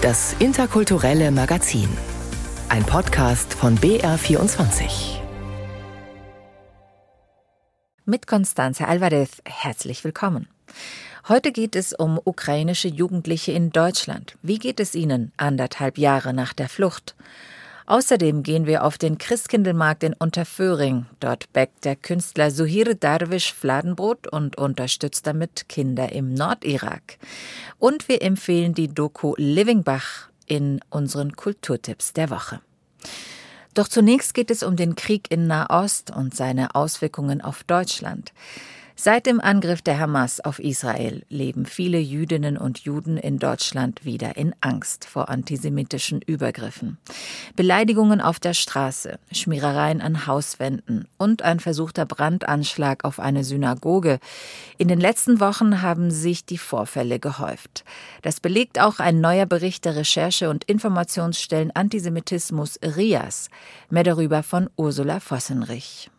Das interkulturelle Magazin. Ein Podcast von BR24. Mit Constanze Alvarez herzlich willkommen. Heute geht es um ukrainische Jugendliche in Deutschland. Wie geht es ihnen anderthalb Jahre nach der Flucht? Außerdem gehen wir auf den Christkindlmarkt in Unterföhring. Dort bäckt der Künstler Suhir Darwish Fladenbrot und unterstützt damit Kinder im Nordirak. Und wir empfehlen die Doku Living Bach in unseren Kulturtipps der Woche. Doch zunächst geht es um den Krieg in Nahost und seine Auswirkungen auf Deutschland. Seit dem Angriff der Hamas auf Israel leben viele Jüdinnen und Juden in Deutschland wieder in Angst vor antisemitischen Übergriffen. Beleidigungen auf der Straße, Schmierereien an Hauswänden und ein versuchter Brandanschlag auf eine Synagoge. In den letzten Wochen haben sich die Vorfälle gehäuft. Das belegt auch ein neuer Bericht der Recherche- und Informationsstellen Antisemitismus RIAS. Mehr darüber von Ursula Vossenrich.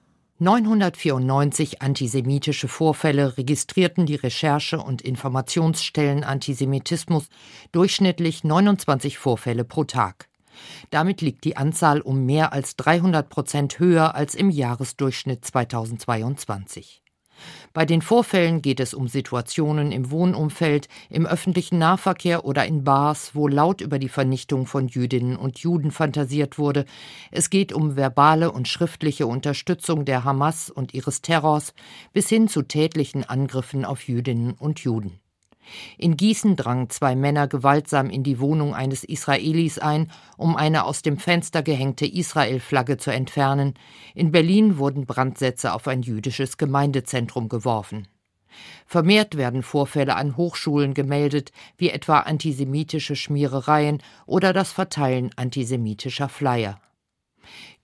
994 antisemitische Vorfälle registrierten die Recherche- und Informationsstellen Antisemitismus, durchschnittlich 29 Vorfälle pro Tag. Damit liegt die Anzahl um mehr als 300 Prozent höher als im Jahresdurchschnitt 2022. Bei den Vorfällen geht es um Situationen im Wohnumfeld, im öffentlichen Nahverkehr oder in Bars, wo laut über die Vernichtung von Jüdinnen und Juden fantasiert wurde. Es geht um verbale und schriftliche Unterstützung der Hamas und ihres Terrors bis hin zu tätlichen Angriffen auf Jüdinnen und Juden. In Gießen drangen zwei Männer gewaltsam in die Wohnung eines Israelis ein, um eine aus dem Fenster gehängte Israel-Flagge zu entfernen. In Berlin wurden Brandsätze auf ein jüdisches Gemeindezentrum geworfen. Vermehrt werden Vorfälle an Hochschulen gemeldet, wie etwa antisemitische Schmierereien oder das Verteilen antisemitischer Flyer.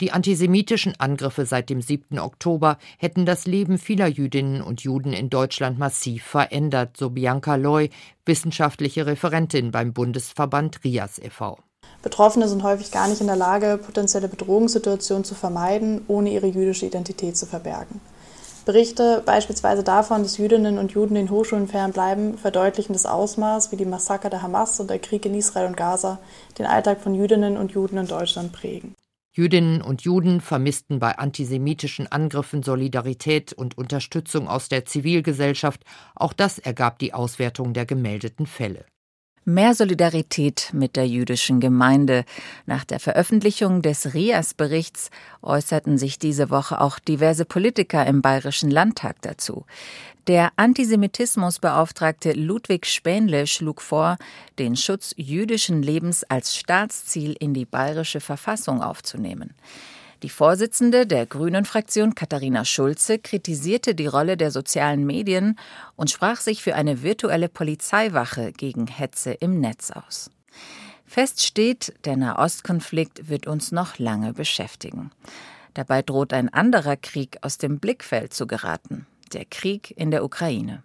Die antisemitischen Angriffe seit dem 7. Oktober hätten das Leben vieler Jüdinnen und Juden in Deutschland massiv verändert, so Bianca Loy, wissenschaftliche Referentin beim Bundesverband RIAS e.V. Betroffene sind häufig gar nicht in der Lage, potenzielle Bedrohungssituationen zu vermeiden, ohne ihre jüdische Identität zu verbergen. Berichte beispielsweise davon, dass Jüdinnen und Juden den Hochschulen fernbleiben, verdeutlichen das Ausmaß, wie die Massaker der Hamas und der Krieg in Israel und Gaza den Alltag von Jüdinnen und Juden in Deutschland prägen. Jüdinnen und Juden vermissten bei antisemitischen Angriffen Solidarität und Unterstützung aus der Zivilgesellschaft. Auch das ergab die Auswertung der gemeldeten Fälle. Mehr Solidarität mit der jüdischen Gemeinde. Nach der Veröffentlichung des RIAS-Berichts äußerten sich diese Woche auch diverse Politiker im Bayerischen Landtag dazu. Der Antisemitismusbeauftragte Ludwig Spähnle schlug vor, den Schutz jüdischen Lebens als Staatsziel in die bayerische Verfassung aufzunehmen. Die Vorsitzende der Grünen-Fraktion Katharina Schulze kritisierte die Rolle der sozialen Medien und sprach sich für eine virtuelle Polizeiwache gegen Hetze im Netz aus. Fest steht, der Nahostkonflikt wird uns noch lange beschäftigen. Dabei droht ein anderer Krieg aus dem Blickfeld zu geraten der Krieg in der Ukraine.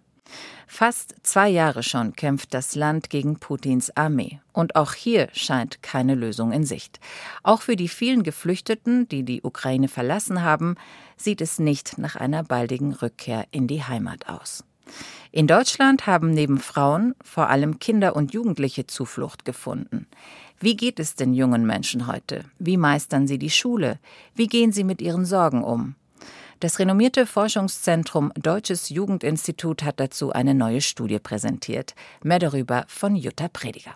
Fast zwei Jahre schon kämpft das Land gegen Putins Armee. Und auch hier scheint keine Lösung in Sicht. Auch für die vielen Geflüchteten, die die Ukraine verlassen haben, sieht es nicht nach einer baldigen Rückkehr in die Heimat aus. In Deutschland haben neben Frauen vor allem Kinder und Jugendliche Zuflucht gefunden. Wie geht es den jungen Menschen heute? Wie meistern sie die Schule? Wie gehen sie mit ihren Sorgen um? Das renommierte Forschungszentrum Deutsches Jugendinstitut hat dazu eine neue Studie präsentiert. Mehr darüber von Jutta Prediger.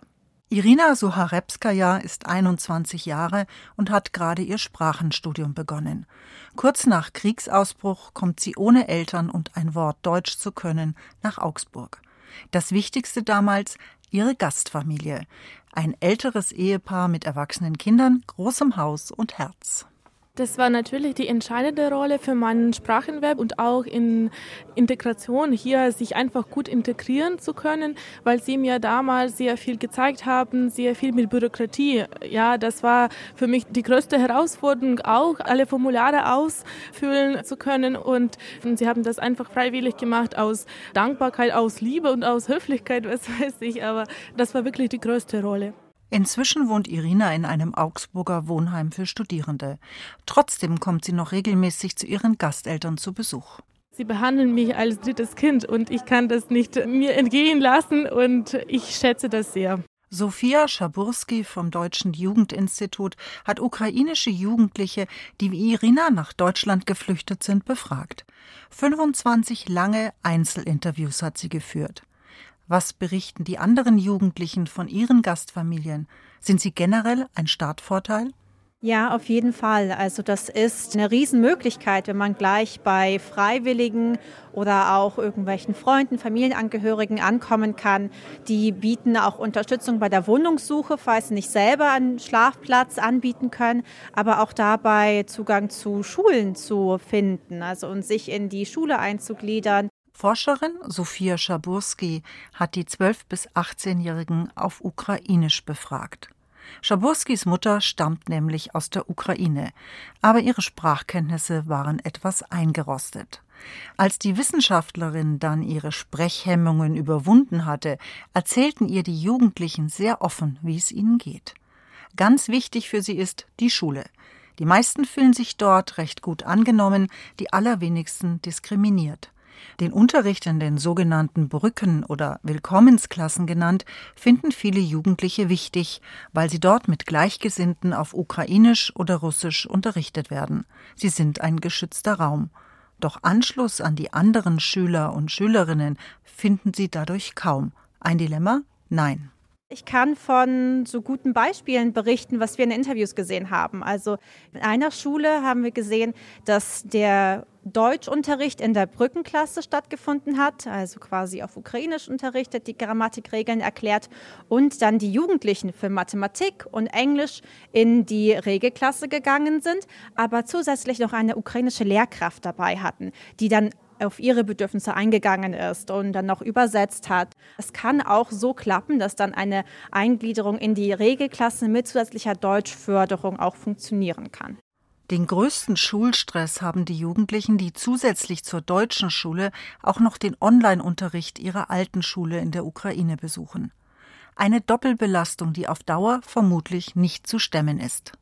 Irina Suharepskaja ist 21 Jahre und hat gerade ihr Sprachenstudium begonnen. Kurz nach Kriegsausbruch kommt sie ohne Eltern und ein Wort Deutsch zu können nach Augsburg. Das Wichtigste damals ihre Gastfamilie. Ein älteres Ehepaar mit erwachsenen Kindern, großem Haus und Herz. Das war natürlich die entscheidende Rolle für meinen Sprachenwerb und auch in Integration, hier sich einfach gut integrieren zu können, weil sie mir damals sehr viel gezeigt haben, sehr viel mit Bürokratie. Ja, das war für mich die größte Herausforderung, auch alle Formulare ausfüllen zu können und sie haben das einfach freiwillig gemacht aus Dankbarkeit, aus Liebe und aus Höflichkeit, was weiß ich, aber das war wirklich die größte Rolle. Inzwischen wohnt Irina in einem Augsburger Wohnheim für Studierende. Trotzdem kommt sie noch regelmäßig zu ihren Gasteltern zu Besuch. Sie behandeln mich als drittes Kind und ich kann das nicht mir entgehen lassen und ich schätze das sehr. Sofia Schaburski vom Deutschen Jugendinstitut hat ukrainische Jugendliche, die wie Irina nach Deutschland geflüchtet sind, befragt. 25 lange Einzelinterviews hat sie geführt. Was berichten die anderen Jugendlichen von ihren Gastfamilien? Sind sie generell ein Startvorteil? Ja, auf jeden Fall. Also das ist eine Riesenmöglichkeit, wenn man gleich bei Freiwilligen oder auch irgendwelchen Freunden, Familienangehörigen ankommen kann. Die bieten auch Unterstützung bei der Wohnungssuche, falls sie nicht selber einen Schlafplatz anbieten können, aber auch dabei Zugang zu Schulen zu finden, also und sich in die Schule einzugliedern. Forscherin Sophia Schaburski hat die 12- bis 18-Jährigen auf Ukrainisch befragt. Schaburskis Mutter stammt nämlich aus der Ukraine, aber ihre Sprachkenntnisse waren etwas eingerostet. Als die Wissenschaftlerin dann ihre Sprechhemmungen überwunden hatte, erzählten ihr die Jugendlichen sehr offen, wie es ihnen geht. Ganz wichtig für sie ist die Schule. Die meisten fühlen sich dort recht gut angenommen, die allerwenigsten diskriminiert. Den Unterricht in den sogenannten Brücken- oder Willkommensklassen genannt, finden viele Jugendliche wichtig, weil sie dort mit Gleichgesinnten auf Ukrainisch oder Russisch unterrichtet werden. Sie sind ein geschützter Raum. Doch Anschluss an die anderen Schüler und Schülerinnen finden sie dadurch kaum. Ein Dilemma? Nein. Ich kann von so guten Beispielen berichten, was wir in Interviews gesehen haben. Also in einer Schule haben wir gesehen, dass der Deutschunterricht in der Brückenklasse stattgefunden hat, also quasi auf Ukrainisch unterrichtet, die Grammatikregeln erklärt und dann die Jugendlichen für Mathematik und Englisch in die Regelklasse gegangen sind, aber zusätzlich noch eine ukrainische Lehrkraft dabei hatten, die dann auf ihre Bedürfnisse eingegangen ist und dann noch übersetzt hat. Es kann auch so klappen, dass dann eine Eingliederung in die Regelklasse mit zusätzlicher Deutschförderung auch funktionieren kann. Den größten Schulstress haben die Jugendlichen, die zusätzlich zur deutschen Schule auch noch den Online-Unterricht ihrer alten Schule in der Ukraine besuchen. Eine Doppelbelastung, die auf Dauer vermutlich nicht zu stemmen ist.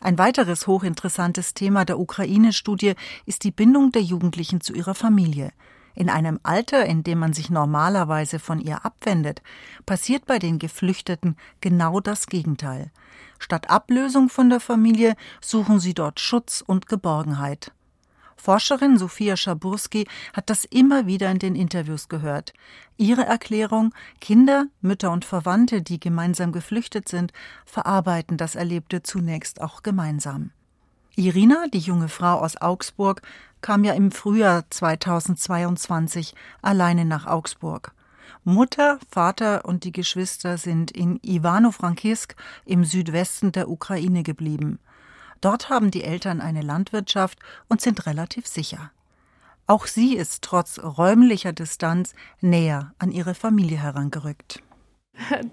Ein weiteres hochinteressantes Thema der Ukraine-Studie ist die Bindung der Jugendlichen zu ihrer Familie. In einem Alter, in dem man sich normalerweise von ihr abwendet, passiert bei den Geflüchteten genau das Gegenteil. Statt Ablösung von der Familie suchen sie dort Schutz und Geborgenheit. Forscherin Sophia Schaburski hat das immer wieder in den Interviews gehört. Ihre Erklärung, Kinder, Mütter und Verwandte, die gemeinsam geflüchtet sind, verarbeiten das Erlebte zunächst auch gemeinsam. Irina, die junge Frau aus Augsburg, kam ja im Frühjahr 2022 alleine nach Augsburg. Mutter, Vater und die Geschwister sind in Ivano-Frankivsk im Südwesten der Ukraine geblieben. Dort haben die Eltern eine Landwirtschaft und sind relativ sicher. Auch sie ist trotz räumlicher Distanz näher an ihre Familie herangerückt.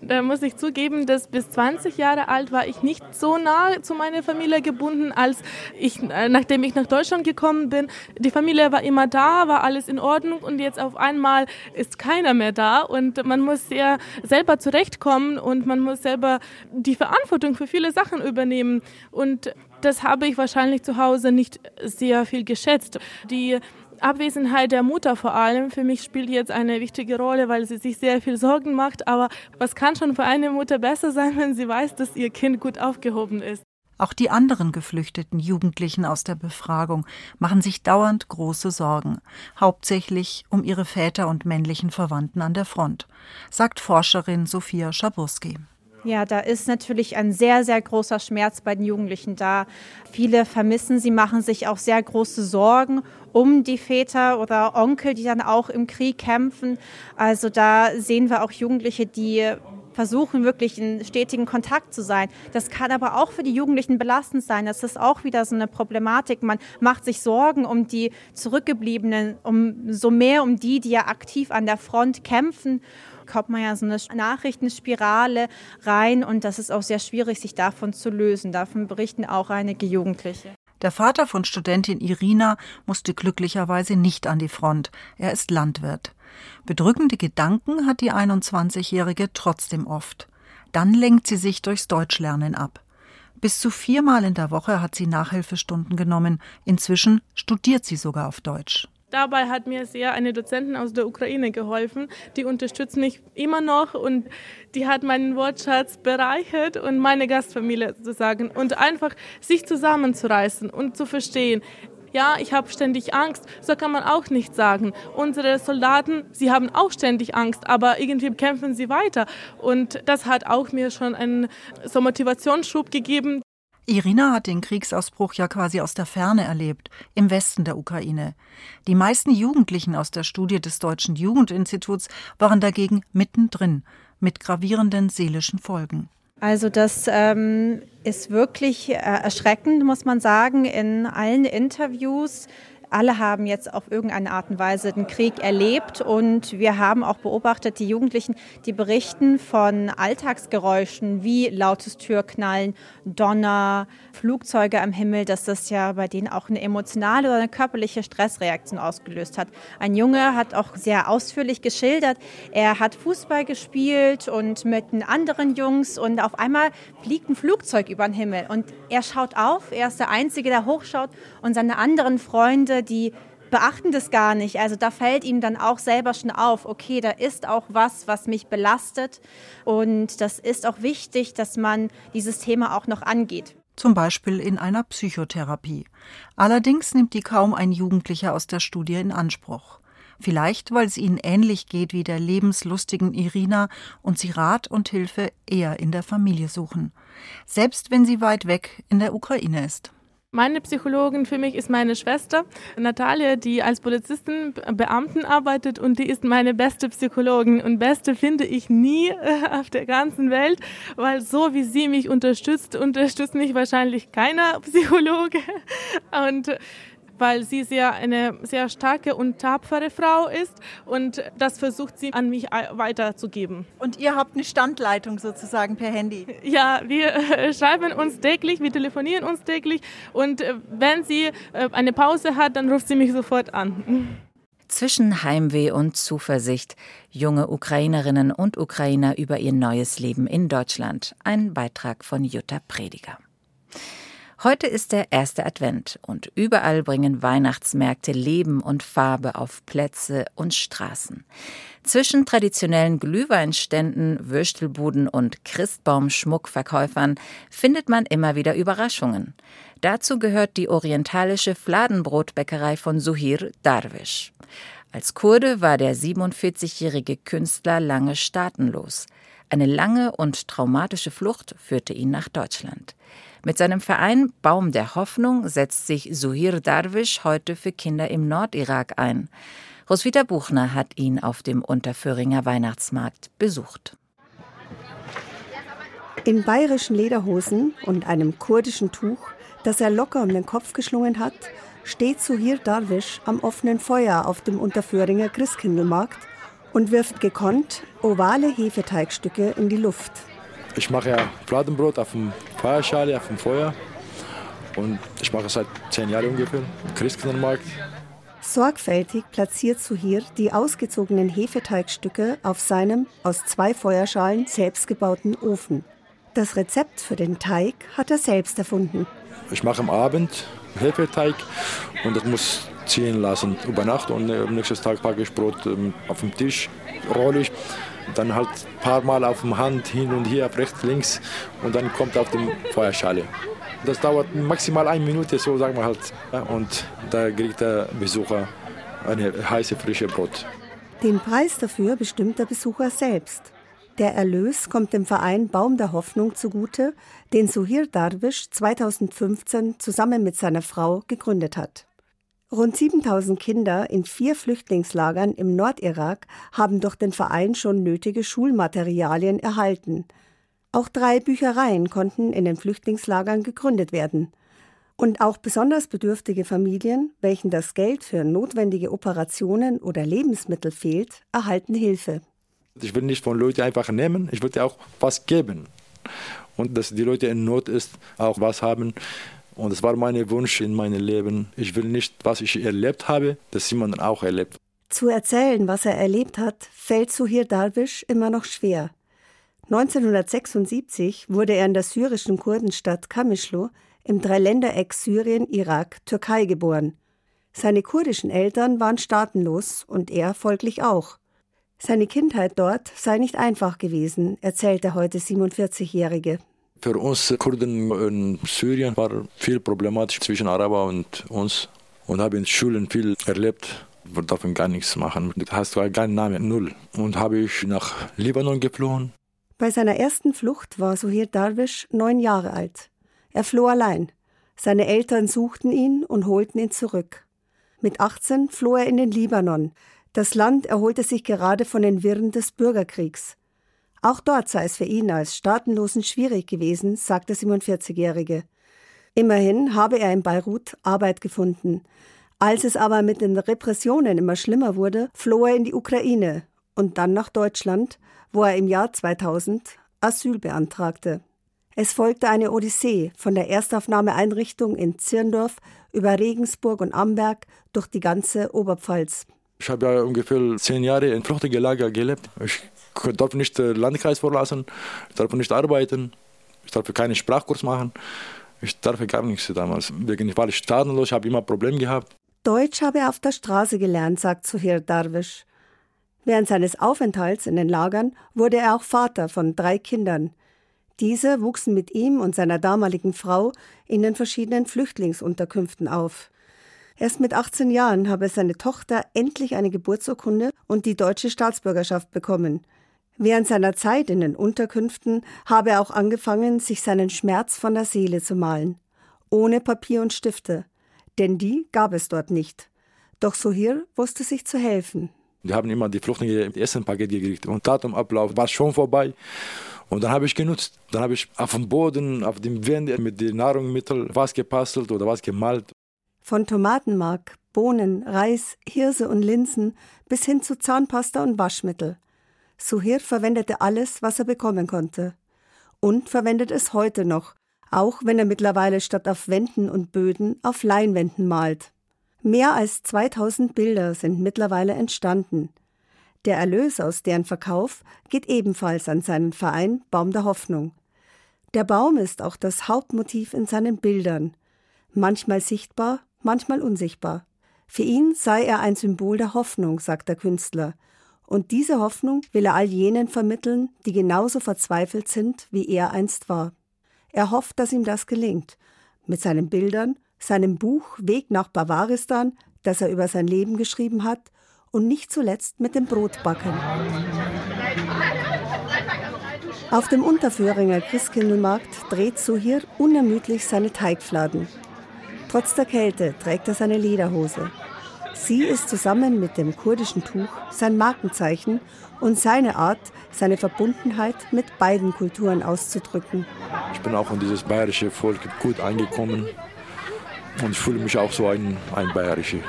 Da muss ich zugeben, dass bis 20 Jahre alt war ich nicht so nah zu meiner Familie gebunden, als ich, äh, nachdem ich nach Deutschland gekommen bin. Die Familie war immer da, war alles in Ordnung und jetzt auf einmal ist keiner mehr da und man muss sehr selber zurechtkommen und man muss selber die Verantwortung für viele Sachen übernehmen und das habe ich wahrscheinlich zu Hause nicht sehr viel geschätzt. Die Abwesenheit der Mutter vor allem für mich spielt jetzt eine wichtige Rolle, weil sie sich sehr viel Sorgen macht. Aber was kann schon für eine Mutter besser sein, wenn sie weiß, dass ihr Kind gut aufgehoben ist? Auch die anderen geflüchteten Jugendlichen aus der Befragung machen sich dauernd große Sorgen, hauptsächlich um ihre Väter und männlichen Verwandten an der Front, sagt Forscherin Sophia Schaburski. Ja, da ist natürlich ein sehr, sehr großer Schmerz bei den Jugendlichen da. Viele vermissen sie, machen sich auch sehr große Sorgen um die Väter oder Onkel, die dann auch im Krieg kämpfen. Also da sehen wir auch Jugendliche, die versuchen wirklich in stetigen Kontakt zu sein. Das kann aber auch für die Jugendlichen belastend sein. Das ist auch wieder so eine Problematik. Man macht sich Sorgen um die Zurückgebliebenen, um so mehr um die, die ja aktiv an der Front kämpfen kommt man ja so eine Nachrichtenspirale rein und das ist auch sehr schwierig, sich davon zu lösen. Davon berichten auch einige Jugendliche. Der Vater von Studentin Irina musste glücklicherweise nicht an die Front. Er ist Landwirt. Bedrückende Gedanken hat die 21-Jährige trotzdem oft. Dann lenkt sie sich durchs Deutschlernen ab. Bis zu viermal in der Woche hat sie Nachhilfestunden genommen. Inzwischen studiert sie sogar auf Deutsch. Dabei hat mir sehr eine Dozentin aus der Ukraine geholfen. Die unterstützt mich immer noch und die hat meinen Wortschatz bereichert und meine Gastfamilie sozusagen. Und einfach sich zusammenzureißen und zu verstehen, ja, ich habe ständig Angst. So kann man auch nicht sagen. Unsere Soldaten, sie haben auch ständig Angst, aber irgendwie kämpfen sie weiter. Und das hat auch mir schon einen so Motivationsschub gegeben. Irina hat den Kriegsausbruch ja quasi aus der Ferne erlebt, im Westen der Ukraine. Die meisten Jugendlichen aus der Studie des Deutschen Jugendinstituts waren dagegen mittendrin, mit gravierenden seelischen Folgen. Also das ähm, ist wirklich äh, erschreckend, muss man sagen. In allen Interviews alle haben jetzt auf irgendeine Art und Weise den Krieg erlebt und wir haben auch beobachtet, die Jugendlichen, die berichten von Alltagsgeräuschen wie lautes Türknallen, Donner, Flugzeuge am Himmel, dass das ja bei denen auch eine emotionale oder eine körperliche Stressreaktion ausgelöst hat. Ein Junge hat auch sehr ausführlich geschildert, er hat Fußball gespielt und mit den anderen Jungs und auf einmal fliegt ein Flugzeug über den Himmel und er schaut auf, er ist der Einzige, der hochschaut und seine anderen Freunde die beachten das gar nicht. Also da fällt ihm dann auch selber schon auf, okay, da ist auch was, was mich belastet. Und das ist auch wichtig, dass man dieses Thema auch noch angeht. Zum Beispiel in einer Psychotherapie. Allerdings nimmt die kaum ein Jugendlicher aus der Studie in Anspruch. Vielleicht, weil es ihnen ähnlich geht wie der lebenslustigen Irina und sie Rat und Hilfe eher in der Familie suchen. Selbst wenn sie weit weg in der Ukraine ist. Meine Psychologin für mich ist meine Schwester Natalia, die als Polizistin Beamten arbeitet und die ist meine beste Psychologin und beste finde ich nie äh, auf der ganzen Welt, weil so wie sie mich unterstützt, unterstützt mich wahrscheinlich keiner Psychologe. Und weil sie sehr eine sehr starke und tapfere Frau ist und das versucht sie an mich weiterzugeben. Und ihr habt eine Standleitung sozusagen per Handy? Ja, wir äh, schreiben uns täglich, wir telefonieren uns täglich und äh, wenn sie äh, eine Pause hat, dann ruft sie mich sofort an. Zwischen Heimweh und Zuversicht. Junge Ukrainerinnen und Ukrainer über ihr neues Leben in Deutschland. Ein Beitrag von Jutta Prediger. Heute ist der erste Advent und überall bringen Weihnachtsmärkte Leben und Farbe auf Plätze und Straßen. Zwischen traditionellen Glühweinständen, Würstelbuden und Christbaumschmuckverkäufern findet man immer wieder Überraschungen. Dazu gehört die orientalische Fladenbrotbäckerei von Suhir Darwish. Als Kurde war der 47-jährige Künstler lange staatenlos. Eine lange und traumatische Flucht führte ihn nach Deutschland. Mit seinem Verein Baum der Hoffnung setzt sich Suhir Darwish heute für Kinder im Nordirak ein. Roswitha Buchner hat ihn auf dem Unterföhringer Weihnachtsmarkt besucht. In bayerischen Lederhosen und einem kurdischen Tuch, das er locker um den Kopf geschlungen hat, steht Suhir Darwish am offenen Feuer auf dem Unterföhringer Christkindlmarkt und wirft gekonnt ovale Hefeteigstücke in die Luft. Ich mache ja Fladenbrot auf dem Feuerschale, auf dem Feuer. Und ich mache es seit zehn Jahren ungefähr. Christkindlmarkt. Sorgfältig platziert Suhir die ausgezogenen Hefeteigstücke auf seinem aus zwei Feuerschalen selbstgebauten Ofen. Das Rezept für den Teig hat er selbst erfunden. Ich mache am Abend Hefeteig und das muss ziehen lassen über Nacht und am nächsten Tag packe ich Brot ähm, auf dem Tisch, rolle ich dann halt ein paar Mal auf dem Hand hin und her, rechts, links und dann kommt auf die Feuerschale. Das dauert maximal eine Minute, so sagen wir halt. Und da kriegt der Besucher eine heiße, frische Brot. Den Preis dafür bestimmt der Besucher selbst. Der Erlös kommt dem Verein Baum der Hoffnung zugute, den Suhir Darwish 2015 zusammen mit seiner Frau gegründet hat. Rund 7000 Kinder in vier Flüchtlingslagern im Nordirak haben durch den Verein schon nötige Schulmaterialien erhalten. Auch drei Büchereien konnten in den Flüchtlingslagern gegründet werden. Und auch besonders bedürftige Familien, welchen das Geld für notwendige Operationen oder Lebensmittel fehlt, erhalten Hilfe. Ich will nicht von Leuten einfach nehmen, ich würde auch was geben. Und dass die Leute in Not ist, auch was haben. Und das war mein Wunsch in meinem Leben. Ich will nicht, was ich erlebt habe, dass jemand auch erlebt. Zu erzählen, was er erlebt hat, fällt Suhir Darwish immer noch schwer. 1976 wurde er in der syrischen Kurdenstadt Kamischlo im Dreiländereck Syrien, Irak, Türkei geboren. Seine kurdischen Eltern waren staatenlos und er folglich auch. Seine Kindheit dort sei nicht einfach gewesen, erzählt der heute 47-Jährige. Für uns Kurden in Syrien war viel problematisch zwischen Araber und uns und habe in Schulen viel erlebt. Wir dürfen gar nichts machen. Du hast keinen Namen, null. Und habe ich nach Libanon geflohen. Bei seiner ersten Flucht war Suhir Darwish neun Jahre alt. Er floh allein. Seine Eltern suchten ihn und holten ihn zurück. Mit 18 floh er in den Libanon. Das Land erholte sich gerade von den Wirren des Bürgerkriegs. Auch dort sei es für ihn als Staatenlosen schwierig gewesen, sagt der 47-Jährige. Immerhin habe er in Beirut Arbeit gefunden. Als es aber mit den Repressionen immer schlimmer wurde, floh er in die Ukraine und dann nach Deutschland, wo er im Jahr 2000 Asyl beantragte. Es folgte eine Odyssee von der Erstaufnahmeeinrichtung in Zirndorf über Regensburg und Amberg durch die ganze Oberpfalz. Ich habe ja ungefähr zehn Jahre in Fluchtigen gelebt. Ich darf nicht den Landkreis verlassen, ich darf nicht arbeiten, ich darf keinen Sprachkurs machen. Ich darf gar nichts damals. Wegen ich war staatenlos, ich habe immer Probleme gehabt. Deutsch habe er auf der Straße gelernt, sagt Suhir Darwish. Während seines Aufenthalts in den Lagern wurde er auch Vater von drei Kindern. Diese wuchsen mit ihm und seiner damaligen Frau in den verschiedenen Flüchtlingsunterkünften auf. Erst mit 18 Jahren habe seine Tochter endlich eine Geburtsurkunde und die deutsche Staatsbürgerschaft bekommen. Während seiner Zeit in den Unterkünften habe er auch angefangen, sich seinen Schmerz von der Seele zu malen. Ohne Papier und Stifte. Denn die gab es dort nicht. Doch Sohir wusste sich zu helfen. Wir haben immer die Flüchtlinge Essenpaket gekriegt und Datumablauf war schon vorbei. Und dann habe ich genutzt. Dann habe ich auf dem Boden, auf dem Wände mit den Nahrungsmitteln was gepastelt oder was gemalt. Von Tomatenmark, Bohnen, Reis, Hirse und Linsen bis hin zu Zahnpasta und Waschmittel. Suhir verwendete alles, was er bekommen konnte. Und verwendet es heute noch, auch wenn er mittlerweile statt auf Wänden und Böden auf Leinwänden malt. Mehr als 2000 Bilder sind mittlerweile entstanden. Der Erlös aus deren Verkauf geht ebenfalls an seinen Verein Baum der Hoffnung. Der Baum ist auch das Hauptmotiv in seinen Bildern, manchmal sichtbar, manchmal unsichtbar. Für ihn sei er ein Symbol der Hoffnung, sagt der Künstler, und diese Hoffnung will er all jenen vermitteln, die genauso verzweifelt sind, wie er einst war. Er hofft, dass ihm das gelingt. Mit seinen Bildern, seinem Buch Weg nach Bavaristan, das er über sein Leben geschrieben hat, und nicht zuletzt mit dem Brotbacken. Auf dem Unterföhringer Christkindlmarkt dreht Suhir unermüdlich seine Teigfladen. Trotz der Kälte trägt er seine Lederhose. Sie ist zusammen mit dem kurdischen Tuch sein Markenzeichen und seine Art, seine Verbundenheit mit beiden Kulturen auszudrücken. Ich bin auch in dieses bayerische Volk gut angekommen und ich fühle mich auch so ein, ein bayerischer.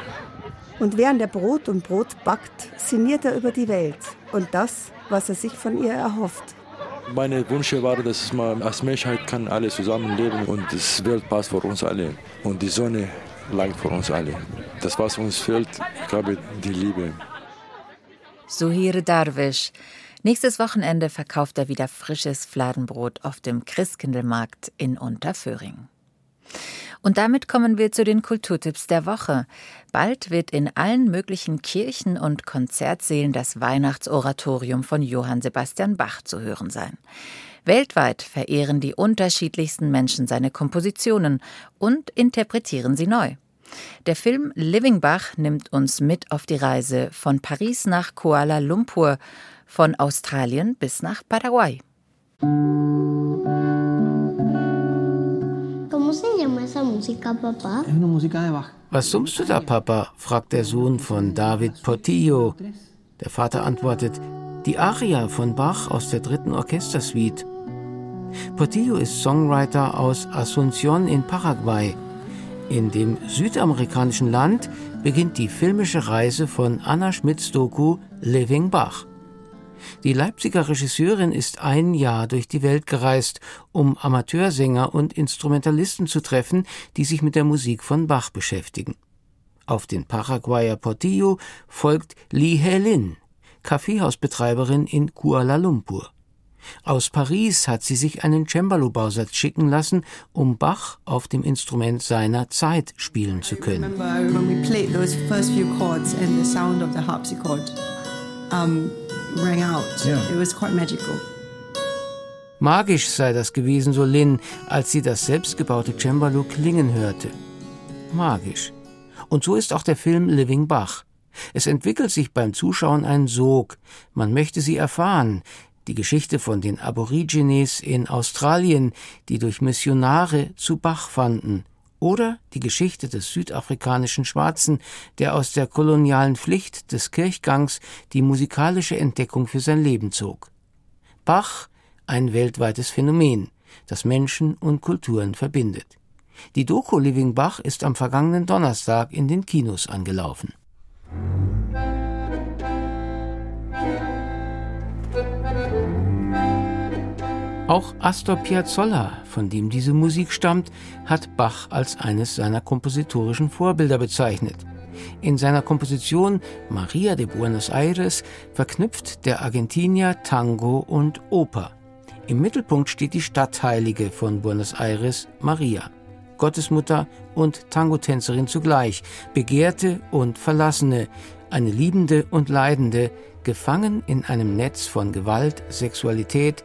Und während er Brot und Brot backt, sinniert er über die Welt und das, was er sich von ihr erhofft. Meine Wünsche waren, dass man als Menschheit kann alle zusammenleben und das Welt passt für uns alle und die Sonne langt für uns alle. Das, was uns fehlt, ich glaube, die Liebe. Suhir Darwish. Nächstes Wochenende verkauft er wieder frisches Fladenbrot auf dem Christkindlmarkt in Unterföhring. Und damit kommen wir zu den Kulturtipps der Woche. Bald wird in allen möglichen Kirchen und Konzertsälen das Weihnachtsoratorium von Johann Sebastian Bach zu hören sein. Weltweit verehren die unterschiedlichsten Menschen seine Kompositionen und interpretieren sie neu. Der Film Living Bach nimmt uns mit auf die Reise von Paris nach Kuala Lumpur, von Australien bis nach Paraguay. Was summst du da, Papa? fragt der Sohn von David Portillo. Der Vater antwortet, die Aria von Bach aus der dritten Orchestersuite. Portillo ist Songwriter aus Asunción in Paraguay. In dem südamerikanischen Land beginnt die filmische Reise von Anna Schmidts Doku Living Bach. Die Leipziger Regisseurin ist ein Jahr durch die Welt gereist, um Amateursänger und Instrumentalisten zu treffen, die sich mit der Musik von Bach beschäftigen. Auf den Paraguayer Portillo folgt Li Helin, Kaffeehausbetreiberin in Kuala Lumpur. Aus Paris hat sie sich einen Cembalo-Bausatz schicken lassen, um Bach auf dem Instrument seiner Zeit spielen zu können. Magisch sei das gewesen, so Lynn, als sie das selbstgebaute Cembalo klingen hörte. Magisch. Und so ist auch der Film Living Bach. Es entwickelt sich beim Zuschauen ein Sog. Man möchte sie erfahren, die Geschichte von den Aborigines in Australien, die durch Missionare zu Bach fanden, oder die Geschichte des südafrikanischen Schwarzen, der aus der kolonialen Pflicht des Kirchgangs die musikalische Entdeckung für sein Leben zog. Bach, ein weltweites Phänomen, das Menschen und Kulturen verbindet. Die Doku Living Bach ist am vergangenen Donnerstag in den Kinos angelaufen. Auch Astor Piazzolla, von dem diese Musik stammt, hat Bach als eines seiner kompositorischen Vorbilder bezeichnet. In seiner Komposition Maria de Buenos Aires verknüpft der Argentinier Tango und Oper. Im Mittelpunkt steht die Stadtheilige von Buenos Aires, Maria, Gottesmutter und Tangotänzerin zugleich, Begehrte und Verlassene, eine Liebende und Leidende, gefangen in einem Netz von Gewalt, Sexualität,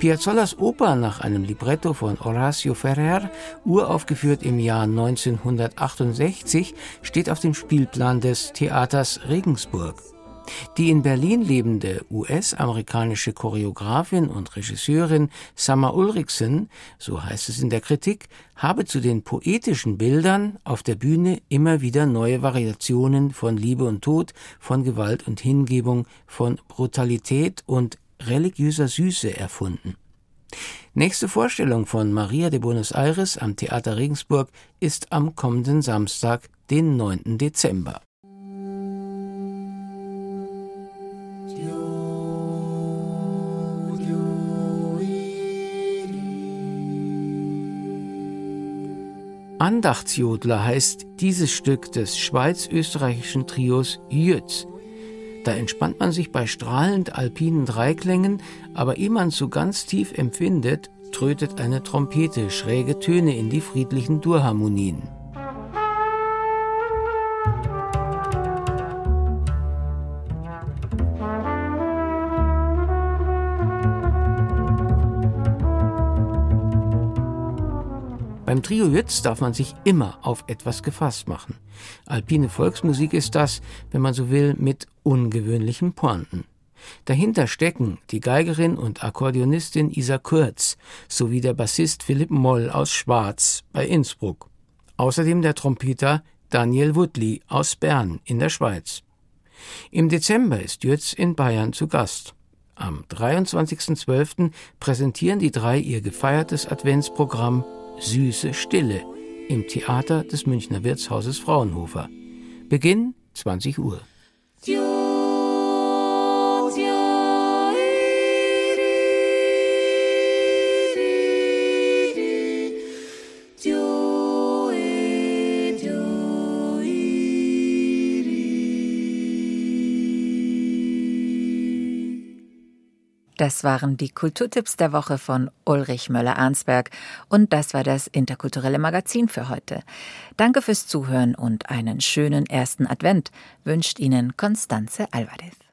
Piazzolas Oper nach einem Libretto von Horacio Ferrer, uraufgeführt im Jahr 1968, steht auf dem Spielplan des Theaters Regensburg. Die in Berlin lebende US-amerikanische Choreografin und Regisseurin Summer Ulrichsen, so heißt es in der Kritik, habe zu den poetischen Bildern auf der Bühne immer wieder neue Variationen von Liebe und Tod, von Gewalt und Hingebung, von Brutalität und religiöser Süße erfunden. Nächste Vorstellung von Maria de Buenos Aires am Theater Regensburg ist am kommenden Samstag, den 9. Dezember. Andachtsjodler heißt dieses Stück des schweiz-österreichischen Trios Jötz, da entspannt man sich bei strahlend alpinen Dreiklängen, aber ehe man so ganz tief empfindet, trötet eine Trompete schräge Töne in die friedlichen Durharmonien. Beim Trio Jütz darf man sich immer auf etwas gefasst machen. Alpine Volksmusik ist das, wenn man so will, mit ungewöhnlichen Pointen. Dahinter stecken die Geigerin und Akkordeonistin Isa Kurz sowie der Bassist Philipp Moll aus Schwarz bei Innsbruck. Außerdem der Trompeter Daniel Woodley aus Bern in der Schweiz. Im Dezember ist Jütz in Bayern zu Gast. Am 23.12. präsentieren die drei ihr gefeiertes Adventsprogramm Süße Stille im Theater des Münchner Wirtshauses Fraunhofer. Beginn 20 Uhr. Das waren die Kulturtipps der Woche von Ulrich Möller-Arnsberg und das war das interkulturelle Magazin für heute. Danke fürs Zuhören und einen schönen ersten Advent wünscht Ihnen Constanze Alvarez.